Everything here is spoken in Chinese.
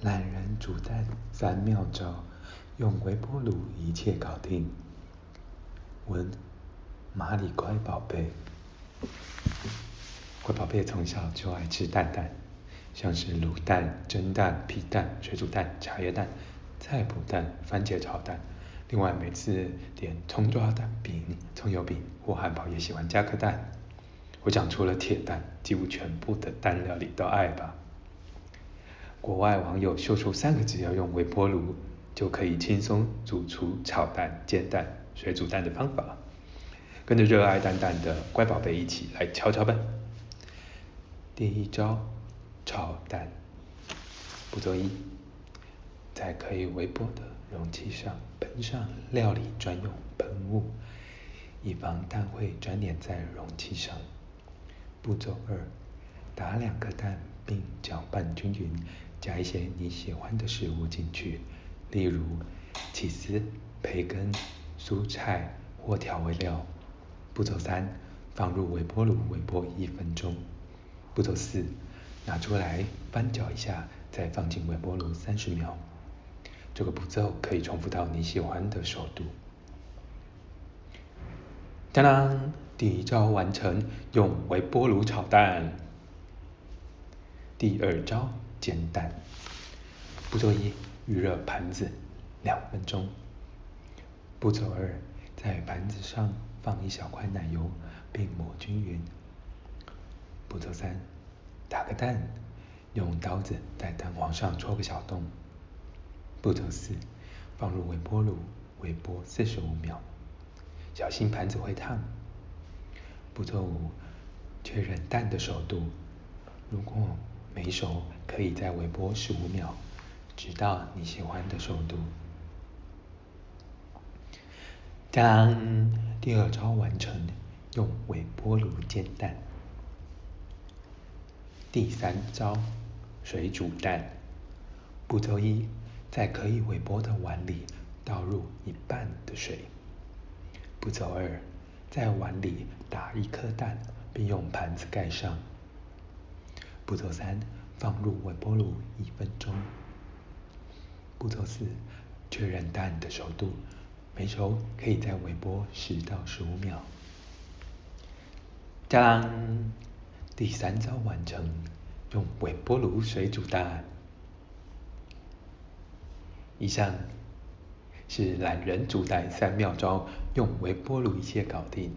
懒人煮蛋三妙招，用微波炉一切搞定。文：麻里乖宝贝。乖宝贝从小就爱吃蛋蛋，像是卤蛋、蒸蛋、皮蛋、水煮蛋、茶叶蛋、菜脯蛋、番茄炒蛋。另外，每次点葱抓蛋饼、葱油饼或汉堡也喜欢加颗蛋。我想，除了铁蛋，几乎全部的蛋料理都爱吧。国外网友秀出三个只要用微波炉就可以轻松煮出炒蛋、煎蛋、水煮蛋的方法，跟着热爱蛋蛋的乖宝贝一起来瞧瞧吧。第一招，炒蛋。步骤一，在可以微波的容器上喷上料理专用喷雾，以防蛋会粘连在容器上。步骤二，打两个蛋并搅拌均匀。加一些你喜欢的食物进去，例如起司、培根、蔬菜或调味料。步骤三，放入微波炉微波一分钟。步骤四，拿出来翻搅一下，再放进微波炉三十秒。这个步骤可以重复到你喜欢的熟度。当当，第一招完成，用微波炉炒蛋。第二招。煎蛋。步骤一：预热盘子两分钟。步骤二：在盘子上放一小块奶油，并抹均匀。步骤三：打个蛋，用刀子在蛋黄上戳个小洞。步骤四：放入微波炉微波四十五秒，小心盘子会烫。步骤五：确认蛋的熟度，如果没熟，可以再微波十五秒，直到你喜欢的熟度。当第二招完成，用微波炉煎蛋。第三招，水煮蛋。步骤一，在可以微波的碗里倒入一半的水。步骤二，在碗里打一颗蛋，并用盘子盖上。步骤三，放入微波炉一分钟。步骤四，确认蛋的熟度，没熟可以再微波十到十五秒。当第三招完成，用微波炉水煮蛋。以上是懒人煮蛋三妙招，用微波炉一切搞定。